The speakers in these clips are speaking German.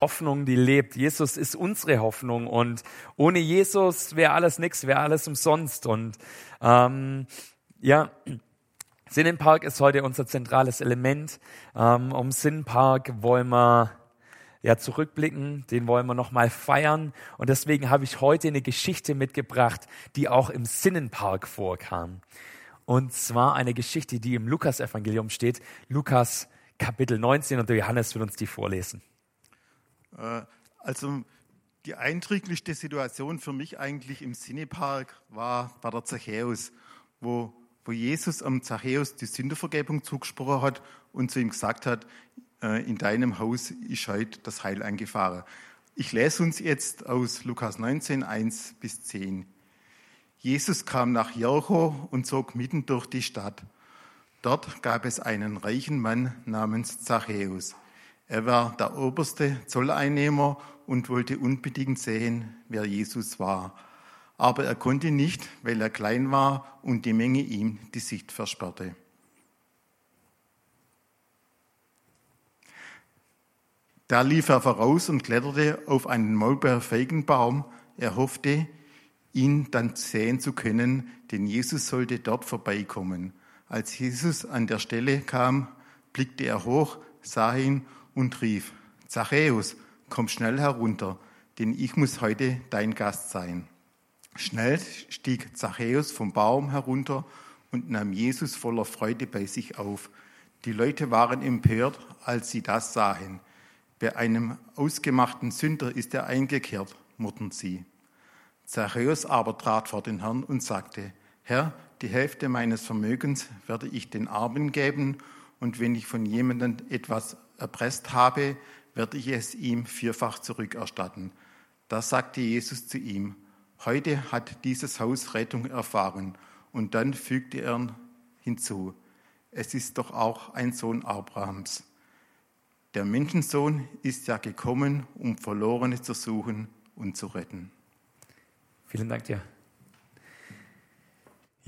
Hoffnung, die lebt. Jesus ist unsere Hoffnung und ohne Jesus wäre alles nichts, wäre alles umsonst. Und ähm, ja, Sinnenpark ist heute unser zentrales Element. Ähm, um Sinnenpark wollen wir ja zurückblicken, den wollen wir nochmal feiern. Und deswegen habe ich heute eine Geschichte mitgebracht, die auch im Sinnenpark vorkam. Und zwar eine Geschichte, die im Lukas-Evangelium steht. Lukas Kapitel 19 und der Johannes wird uns die vorlesen. Äh, also die eindrücklichste Situation für mich eigentlich im Sinnepark war bei der Zachäus, wo, wo Jesus am Zachäus die Sündervergebung zugesprochen hat und zu ihm gesagt hat, äh, in deinem Haus ist heute das Heil eingefahren. Ich lese uns jetzt aus Lukas 19, 1 bis 10. Jesus kam nach Jericho und zog mitten durch die Stadt. Dort gab es einen reichen Mann namens Zachäus. Er war der oberste Zolleinnehmer und wollte unbedingt sehen, wer Jesus war. Aber er konnte nicht, weil er klein war und die Menge ihm die Sicht versperrte. Da lief er voraus und kletterte auf einen Maulbeerfeigenbaum. Er hoffte, ihn dann sehen zu können, denn Jesus sollte dort vorbeikommen. Als Jesus an der Stelle kam, blickte er hoch, sah ihn und rief, Zachäus, komm schnell herunter, denn ich muss heute dein Gast sein. Schnell stieg Zachäus vom Baum herunter und nahm Jesus voller Freude bei sich auf. Die Leute waren empört, als sie das sahen. Bei einem ausgemachten Sünder ist er eingekehrt, murrten sie. Zachäus aber trat vor den Herrn und sagte, Herr, die Hälfte meines Vermögens werde ich den Armen geben, und wenn ich von jemandem etwas erpresst habe, werde ich es ihm vierfach zurückerstatten. Da sagte Jesus zu ihm, heute hat dieses Haus Rettung erfahren. Und dann fügte er hinzu, es ist doch auch ein Sohn Abrahams. Der Menschensohn ist ja gekommen, um Verlorene zu suchen und zu retten. Vielen Dank dir.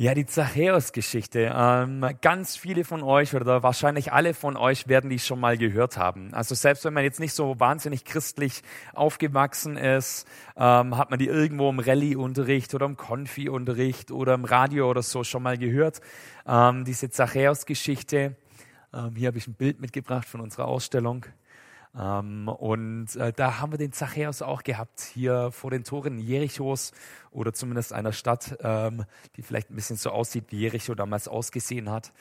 Ja, die Zachäus-Geschichte. Ähm, ganz viele von euch oder wahrscheinlich alle von euch werden die schon mal gehört haben. Also selbst wenn man jetzt nicht so wahnsinnig christlich aufgewachsen ist, ähm, hat man die irgendwo im Rallye-Unterricht oder im Konfi-Unterricht oder im Radio oder so schon mal gehört. Ähm, diese Zachäus-Geschichte. Ähm, hier habe ich ein Bild mitgebracht von unserer Ausstellung. Ähm, und äh, da haben wir den Zachäus auch gehabt, hier vor den Toren Jerichos oder zumindest einer Stadt, ähm, die vielleicht ein bisschen so aussieht, wie Jericho damals ausgesehen hat.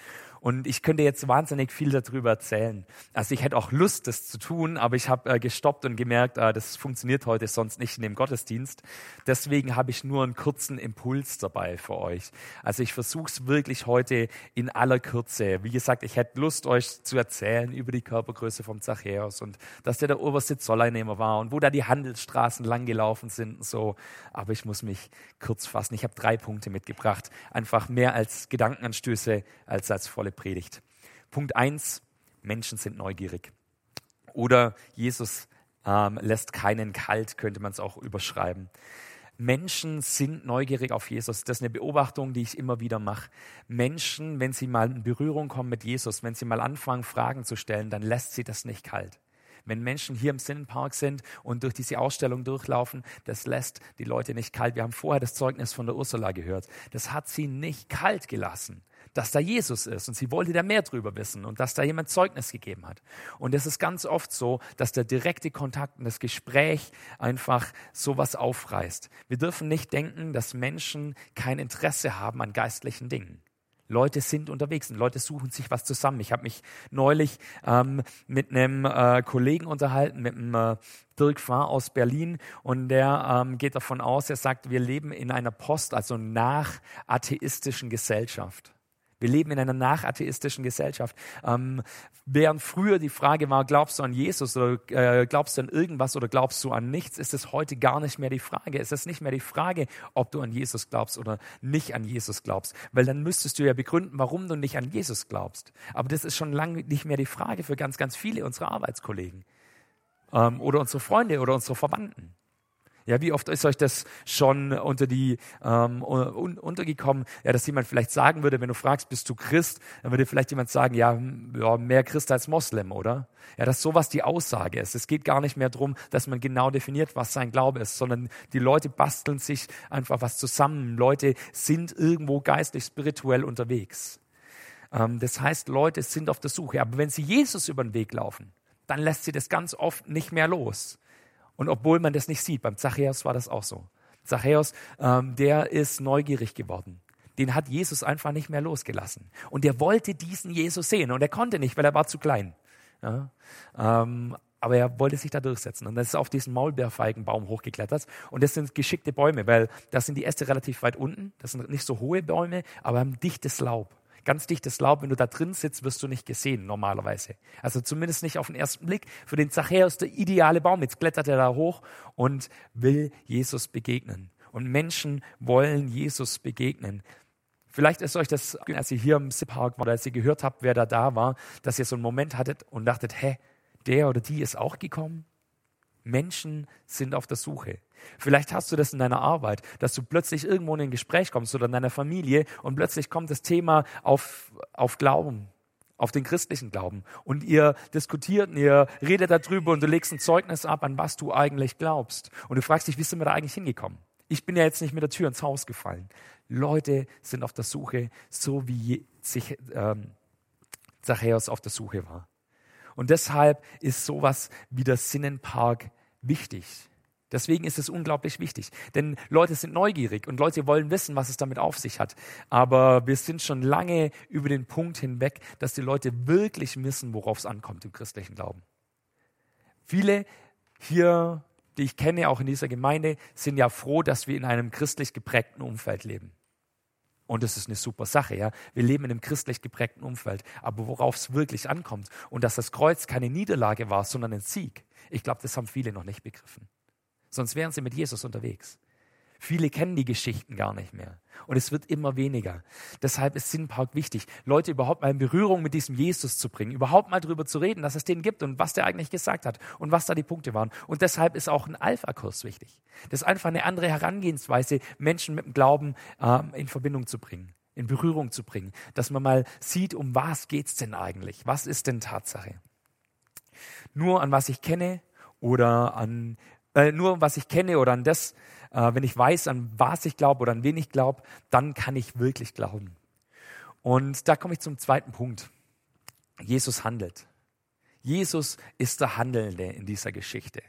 Und ich könnte jetzt wahnsinnig viel darüber erzählen. Also ich hätte auch Lust, das zu tun, aber ich habe äh, gestoppt und gemerkt, äh, das funktioniert heute sonst nicht in dem Gottesdienst. Deswegen habe ich nur einen kurzen Impuls dabei für euch. Also ich versuche es wirklich heute in aller Kürze. Wie gesagt, ich hätte Lust, euch zu erzählen über die Körpergröße vom Zachäus und dass der der oberste Zolleinnehmer war und wo da die Handelsstraßen langgelaufen sind und so. Aber ich muss mich kurz fassen. Ich habe drei Punkte mitgebracht. Einfach mehr als Gedankenanstöße als als volle Predigt. Punkt eins: Menschen sind neugierig. Oder Jesus ähm, lässt keinen kalt, könnte man es auch überschreiben. Menschen sind neugierig auf Jesus. Das ist eine Beobachtung, die ich immer wieder mache. Menschen, wenn sie mal in Berührung kommen mit Jesus, wenn sie mal anfangen, Fragen zu stellen, dann lässt sie das nicht kalt. Wenn Menschen hier im Sinnenpark sind und durch diese Ausstellung durchlaufen, das lässt die Leute nicht kalt. Wir haben vorher das Zeugnis von der Ursula gehört. Das hat sie nicht kalt gelassen dass da Jesus ist und sie wollte da mehr drüber wissen und dass da jemand Zeugnis gegeben hat. Und es ist ganz oft so, dass der direkte Kontakt und das Gespräch einfach sowas aufreißt. Wir dürfen nicht denken, dass Menschen kein Interesse haben an geistlichen Dingen. Leute sind unterwegs und Leute suchen sich was zusammen. Ich habe mich neulich ähm, mit einem äh, Kollegen unterhalten, mit einem äh, Dirk Fahr aus Berlin und der ähm, geht davon aus, er sagt, wir leben in einer post, also nach atheistischen Gesellschaft. Wir leben in einer nachatheistischen Gesellschaft. Ähm, während früher die Frage war, glaubst du an Jesus oder äh, glaubst du an irgendwas oder glaubst du an nichts, ist es heute gar nicht mehr die Frage. Es ist nicht mehr die Frage, ob du an Jesus glaubst oder nicht an Jesus glaubst. Weil dann müsstest du ja begründen, warum du nicht an Jesus glaubst. Aber das ist schon lange nicht mehr die Frage für ganz, ganz viele unserer Arbeitskollegen ähm, oder unsere Freunde oder unsere Verwandten. Ja, wie oft ist euch das schon unter die ähm, un, untergekommen, ja, dass jemand vielleicht sagen würde, wenn du fragst, bist du Christ, dann würde vielleicht jemand sagen, ja, hm, ja mehr Christ als Moslem, oder? Ja, dass sowas die Aussage ist. Es geht gar nicht mehr darum, dass man genau definiert, was sein Glaube ist, sondern die Leute basteln sich einfach was zusammen. Leute sind irgendwo geistlich, spirituell unterwegs. Ähm, das heißt, Leute sind auf der Suche. Aber wenn sie Jesus über den Weg laufen, dann lässt sie das ganz oft nicht mehr los. Und obwohl man das nicht sieht, beim Zachäus war das auch so. Zachäus, ähm, der ist neugierig geworden. Den hat Jesus einfach nicht mehr losgelassen. Und er wollte diesen Jesus sehen. Und er konnte nicht, weil er war zu klein. Ja? Ähm, aber er wollte sich da durchsetzen. Und dann ist er auf diesen Maulbeerfeigenbaum hochgeklettert. Und das sind geschickte Bäume, weil da sind die Äste relativ weit unten. Das sind nicht so hohe Bäume, aber haben dichtes Laub ganz dichtes Laub. Wenn du da drin sitzt, wirst du nicht gesehen normalerweise. Also zumindest nicht auf den ersten Blick. Für den Zachäus der ideale Baum. Jetzt klettert er da hoch und will Jesus begegnen. Und Menschen wollen Jesus begegnen. Vielleicht ist euch das, als ihr hier im Park war, oder als ihr gehört habt, wer da da war, dass ihr so einen Moment hattet und dachtet, hä, der oder die ist auch gekommen? Menschen sind auf der Suche. Vielleicht hast du das in deiner Arbeit, dass du plötzlich irgendwo in ein Gespräch kommst oder in deiner Familie und plötzlich kommt das Thema auf, auf Glauben, auf den christlichen Glauben. Und ihr diskutiert und ihr redet darüber und du legst ein Zeugnis ab, an was du eigentlich glaubst. Und du fragst dich, wie sind wir da eigentlich hingekommen? Ich bin ja jetzt nicht mit der Tür ins Haus gefallen. Leute sind auf der Suche, so wie sich ähm, Zachäus auf der Suche war. Und deshalb ist sowas wie der Sinnenpark wichtig. Deswegen ist es unglaublich wichtig. Denn Leute sind neugierig und Leute wollen wissen, was es damit auf sich hat. Aber wir sind schon lange über den Punkt hinweg, dass die Leute wirklich wissen, worauf es ankommt im christlichen Glauben. Viele hier, die ich kenne, auch in dieser Gemeinde, sind ja froh, dass wir in einem christlich geprägten Umfeld leben. Und das ist eine super Sache, ja. Wir leben in einem christlich geprägten Umfeld. Aber worauf es wirklich ankommt und dass das Kreuz keine Niederlage war, sondern ein Sieg, ich glaube, das haben viele noch nicht begriffen. Sonst wären sie mit Jesus unterwegs. Viele kennen die Geschichten gar nicht mehr. Und es wird immer weniger. Deshalb ist Sinnpark wichtig, Leute überhaupt mal in Berührung mit diesem Jesus zu bringen, überhaupt mal darüber zu reden, dass es den gibt und was der eigentlich gesagt hat und was da die Punkte waren. Und deshalb ist auch ein Alpha-Kurs wichtig. Das ist einfach eine andere Herangehensweise, Menschen mit dem Glauben ähm, in Verbindung zu bringen, in Berührung zu bringen, dass man mal sieht, um was geht's denn eigentlich? Was ist denn Tatsache? Nur an was ich kenne oder an äh, nur was ich kenne oder an das, äh, wenn ich weiß, an was ich glaube oder an wen ich glaube, dann kann ich wirklich glauben. Und da komme ich zum zweiten Punkt. Jesus handelt. Jesus ist der Handelnde in dieser Geschichte.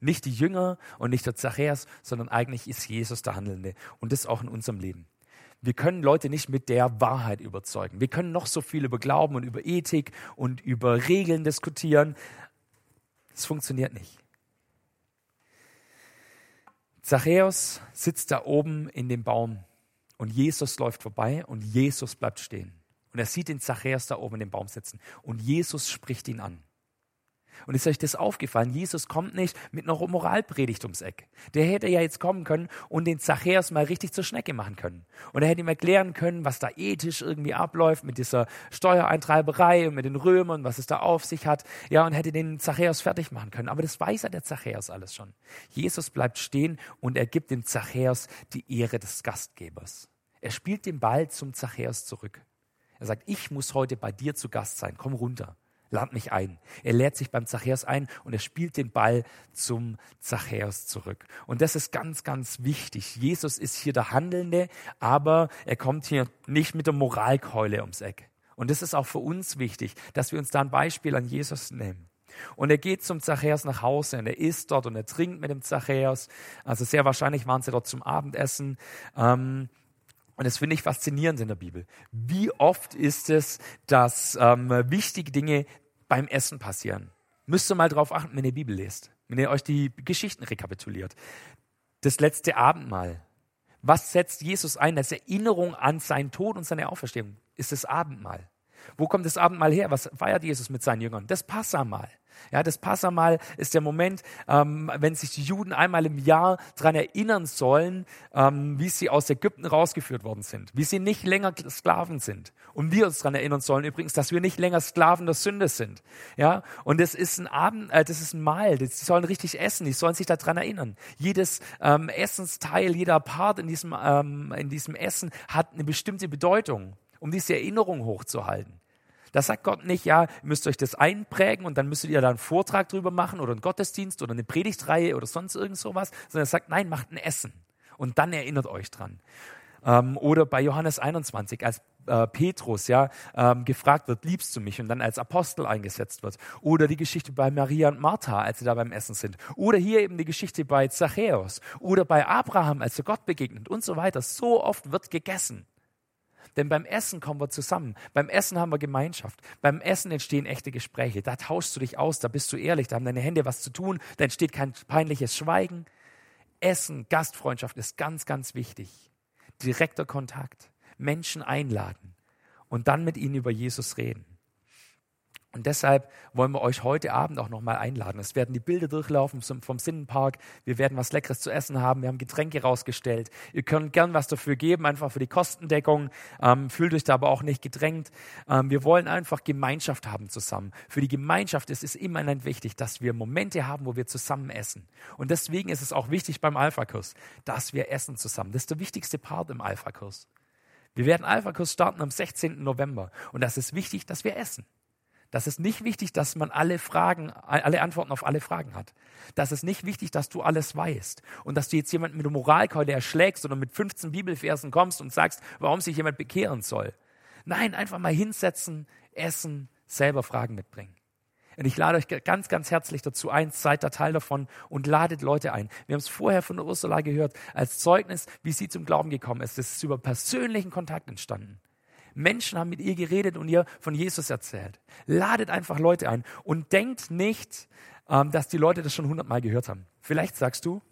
Nicht die Jünger und nicht der Zachäus, sondern eigentlich ist Jesus der Handelnde. Und das auch in unserem Leben. Wir können Leute nicht mit der Wahrheit überzeugen. Wir können noch so viel über Glauben und über Ethik und über Regeln diskutieren. Es funktioniert nicht. Zachäus sitzt da oben in dem Baum und Jesus läuft vorbei und Jesus bleibt stehen. Und er sieht den Zachäus da oben in dem Baum sitzen und Jesus spricht ihn an. Und ist euch das aufgefallen? Jesus kommt nicht mit einer Moralpredigt ums Eck. Der hätte ja jetzt kommen können und den Zachäus mal richtig zur Schnecke machen können. Und er hätte ihm erklären können, was da ethisch irgendwie abläuft mit dieser Steuereintreiberei und mit den Römern, was es da auf sich hat. Ja, und hätte den Zachäus fertig machen können. Aber das weiß ja der Zachäus alles schon. Jesus bleibt stehen und er gibt dem Zachäus die Ehre des Gastgebers. Er spielt den Ball zum Zachäus zurück. Er sagt, ich muss heute bei dir zu Gast sein. Komm runter lad mich ein. Er lädt sich beim Zachäus ein und er spielt den Ball zum Zachäus zurück. Und das ist ganz, ganz wichtig. Jesus ist hier der Handelnde, aber er kommt hier nicht mit der Moralkeule ums Eck. Und das ist auch für uns wichtig, dass wir uns da ein Beispiel an Jesus nehmen. Und er geht zum Zachäus nach Hause und er isst dort und er trinkt mit dem Zachäus. Also sehr wahrscheinlich waren sie dort zum Abendessen. Ähm, und das finde ich faszinierend in der Bibel. Wie oft ist es, dass ähm, wichtige Dinge beim Essen passieren? Müsst ihr mal drauf achten, wenn ihr Bibel lest, wenn ihr euch die Geschichten rekapituliert. Das letzte Abendmahl. Was setzt Jesus ein als Erinnerung an seinen Tod und seine Auferstehung? Ist das Abendmahl. Wo kommt das Abendmahl her? Was feiert Jesus mit seinen Jüngern? Das Passamal. Ja, das Passamal ist der Moment, ähm, wenn sich die Juden einmal im Jahr daran erinnern sollen, ähm, wie sie aus Ägypten rausgeführt worden sind, wie sie nicht länger Sklaven sind. Und wir uns daran erinnern sollen übrigens, dass wir nicht länger Sklaven der Sünde sind. Ja, und das ist ein Abend, äh, das ist ein Mahl. Die sollen richtig essen, die sollen sich daran erinnern. Jedes ähm, Essensteil, jeder Part in diesem, ähm, in diesem Essen hat eine bestimmte Bedeutung, um diese Erinnerung hochzuhalten. Da sagt Gott nicht, ja, ihr müsst euch das einprägen und dann müsstet ihr da einen Vortrag drüber machen oder einen Gottesdienst oder eine Predigtreihe oder sonst irgend sowas, sondern er sagt, nein, macht ein Essen und dann erinnert euch dran. Ähm, oder bei Johannes 21, als äh, Petrus ja ähm, gefragt wird, liebst du mich und dann als Apostel eingesetzt wird. Oder die Geschichte bei Maria und Martha, als sie da beim Essen sind. Oder hier eben die Geschichte bei Zachäus. Oder bei Abraham, als er Gott begegnet und so weiter. So oft wird gegessen. Denn beim Essen kommen wir zusammen. Beim Essen haben wir Gemeinschaft. Beim Essen entstehen echte Gespräche. Da tauschst du dich aus, da bist du ehrlich, da haben deine Hände was zu tun, da entsteht kein peinliches Schweigen. Essen, Gastfreundschaft ist ganz, ganz wichtig. Direkter Kontakt, Menschen einladen und dann mit ihnen über Jesus reden. Und deshalb wollen wir euch heute Abend auch nochmal einladen. Es werden die Bilder durchlaufen vom Sinnenpark. Wir werden was Leckeres zu essen haben. Wir haben Getränke rausgestellt. Ihr könnt gern was dafür geben, einfach für die Kostendeckung. Ähm, fühlt euch da aber auch nicht gedrängt. Ähm, wir wollen einfach Gemeinschaft haben zusammen. Für die Gemeinschaft ist es immerhin wichtig, dass wir Momente haben, wo wir zusammen essen. Und deswegen ist es auch wichtig beim Alpha-Kurs, dass wir essen zusammen. Das ist der wichtigste Part im Alpha-Kurs. Wir werden Alpha-Kurs starten am 16. November. Und das ist wichtig, dass wir essen. Das ist nicht wichtig, dass man alle Fragen, alle Antworten auf alle Fragen hat. Das ist nicht wichtig, dass du alles weißt und dass du jetzt jemanden mit einer Moralkeule erschlägst oder mit 15 Bibelversen kommst und sagst, warum sich jemand bekehren soll. Nein, einfach mal hinsetzen, essen, selber Fragen mitbringen. Und ich lade euch ganz, ganz herzlich dazu ein, seid da Teil davon und ladet Leute ein. Wir haben es vorher von Ursula gehört, als Zeugnis, wie sie zum Glauben gekommen ist. Das ist über persönlichen Kontakt entstanden. Menschen haben mit ihr geredet und ihr von Jesus erzählt. Ladet einfach Leute ein und denkt nicht, ähm, dass die Leute das schon hundertmal gehört haben. Vielleicht sagst du,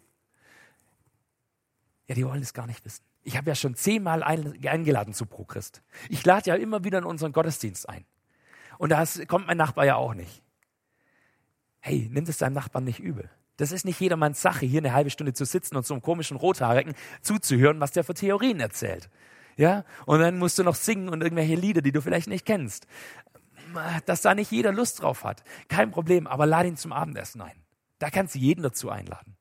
ja, die wollen es gar nicht wissen. Ich habe ja schon zehnmal eingeladen zu ProChrist. Ich lade ja immer wieder in unseren Gottesdienst ein. Und da kommt mein Nachbar ja auch nicht. Hey, nimm es deinem Nachbarn nicht übel. Das ist nicht jedermanns Sache, hier eine halbe Stunde zu sitzen und so einem komischen Rothaarigen zuzuhören, was der für Theorien erzählt. Ja? Und dann musst du noch singen und irgendwelche Lieder, die du vielleicht nicht kennst. Dass da nicht jeder Lust drauf hat. Kein Problem, aber lad ihn zum Abendessen ein. Da kannst du jeden dazu einladen.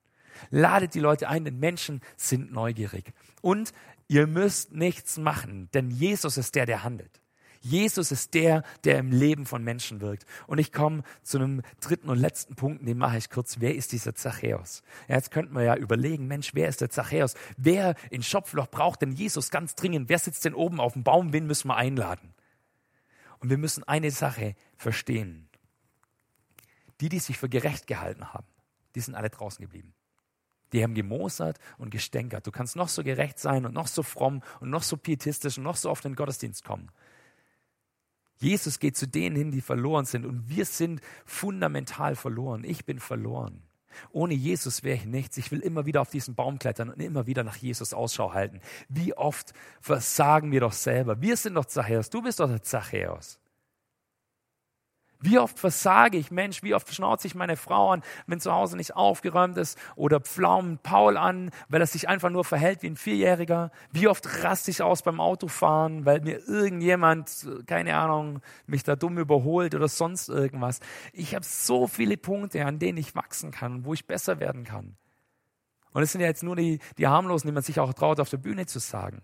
Ladet die Leute ein, denn Menschen sind neugierig. Und ihr müsst nichts machen, denn Jesus ist der, der handelt. Jesus ist der, der im Leben von Menschen wirkt. Und ich komme zu einem dritten und letzten Punkt, den mache ich kurz. Wer ist dieser Zachäus? Ja, jetzt könnten wir ja überlegen, Mensch, wer ist der Zachäus? Wer in Schopfloch braucht denn Jesus ganz dringend? Wer sitzt denn oben auf dem Baum? Wen müssen wir einladen? Und wir müssen eine Sache verstehen. Die, die sich für gerecht gehalten haben, die sind alle draußen geblieben. Die haben gemosert und gestänkert. Du kannst noch so gerecht sein und noch so fromm und noch so pietistisch und noch so auf den Gottesdienst kommen. Jesus geht zu denen hin, die verloren sind. Und wir sind fundamental verloren. Ich bin verloren. Ohne Jesus wäre ich nichts. Ich will immer wieder auf diesen Baum klettern und immer wieder nach Jesus Ausschau halten. Wie oft versagen wir doch selber. Wir sind doch Zachäus. Du bist doch der Zachäus. Wie oft versage ich, Mensch, wie oft schnauze ich meine Frau an, wenn zu Hause nicht aufgeräumt ist oder pflaumen Paul an, weil er sich einfach nur verhält wie ein Vierjähriger. Wie oft raste ich aus beim Autofahren, weil mir irgendjemand, keine Ahnung, mich da dumm überholt oder sonst irgendwas. Ich habe so viele Punkte, an denen ich wachsen kann, wo ich besser werden kann. Und es sind ja jetzt nur die, die harmlosen, die man sich auch traut, auf der Bühne zu sagen.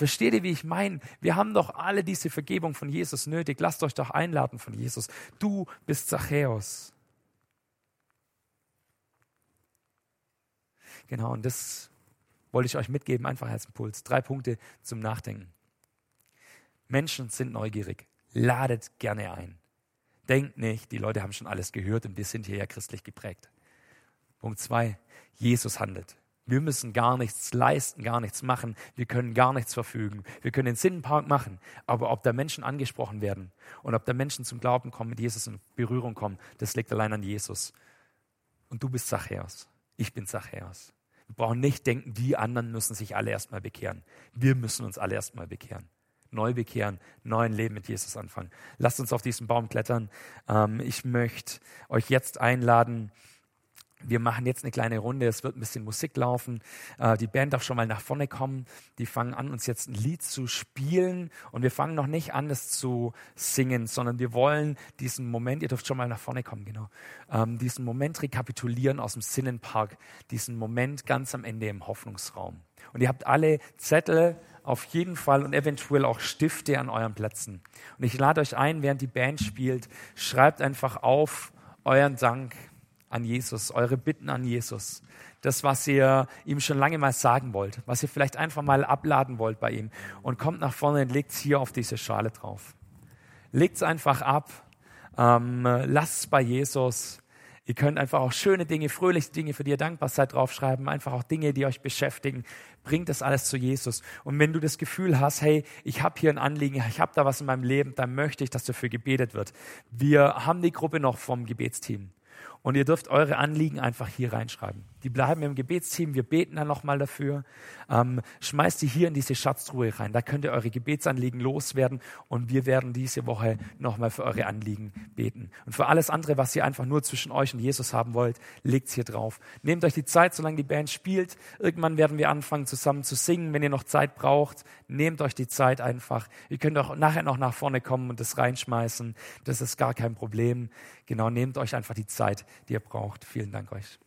Versteht ihr, wie ich meine? Wir haben doch alle diese Vergebung von Jesus nötig. Lasst euch doch einladen von Jesus. Du bist Zachäus. Genau, und das wollte ich euch mitgeben, einfach als Impuls. Drei Punkte zum Nachdenken. Menschen sind neugierig. Ladet gerne ein. Denkt nicht, die Leute haben schon alles gehört und wir sind hier ja christlich geprägt. Punkt zwei, Jesus handelt. Wir müssen gar nichts leisten, gar nichts machen. Wir können gar nichts verfügen. Wir können den Sinnenpark machen. Aber ob da Menschen angesprochen werden und ob da Menschen zum Glauben kommen, mit Jesus in Berührung kommen, das liegt allein an Jesus. Und du bist Zachäus. Ich bin Zachäus. Wir brauchen nicht denken, die anderen müssen sich alle erstmal bekehren. Wir müssen uns alle erstmal bekehren. neu bekehren, neuen Leben mit Jesus anfangen. Lasst uns auf diesen Baum klettern. Ähm, ich möchte euch jetzt einladen, wir machen jetzt eine kleine Runde, es wird ein bisschen Musik laufen. Äh, die Band darf schon mal nach vorne kommen. Die fangen an, uns jetzt ein Lied zu spielen. Und wir fangen noch nicht an, es zu singen, sondern wir wollen diesen Moment, ihr dürft schon mal nach vorne kommen, genau, ähm, diesen Moment rekapitulieren aus dem Sinnenpark, diesen Moment ganz am Ende im Hoffnungsraum. Und ihr habt alle Zettel auf jeden Fall und eventuell auch Stifte an euren Plätzen. Und ich lade euch ein, während die Band spielt, schreibt einfach auf euren Dank an Jesus, eure Bitten an Jesus. Das, was ihr ihm schon lange mal sagen wollt, was ihr vielleicht einfach mal abladen wollt bei ihm. Und kommt nach vorne und legt es hier auf diese Schale drauf. Legt es einfach ab. Ähm, lasst es bei Jesus. Ihr könnt einfach auch schöne Dinge, fröhliche Dinge, für die ihr dankbar seid, draufschreiben. Einfach auch Dinge, die euch beschäftigen. Bringt das alles zu Jesus. Und wenn du das Gefühl hast, hey, ich habe hier ein Anliegen, ich habe da was in meinem Leben, dann möchte ich, dass dafür gebetet wird. Wir haben die Gruppe noch vom Gebetsteam. Und ihr dürft eure Anliegen einfach hier reinschreiben. Die bleiben im Gebetsteam. Wir beten dann nochmal dafür. Ähm, schmeißt die hier in diese Schatztruhe rein. Da könnt ihr eure Gebetsanliegen loswerden. Und wir werden diese Woche nochmal für eure Anliegen beten. Und für alles andere, was ihr einfach nur zwischen euch und Jesus haben wollt, legt's hier drauf. Nehmt euch die Zeit, solange die Band spielt. Irgendwann werden wir anfangen, zusammen zu singen. Wenn ihr noch Zeit braucht, nehmt euch die Zeit einfach. Ihr könnt auch nachher noch nach vorne kommen und das reinschmeißen. Das ist gar kein Problem. Genau, nehmt euch einfach die Zeit, die ihr braucht. Vielen Dank euch.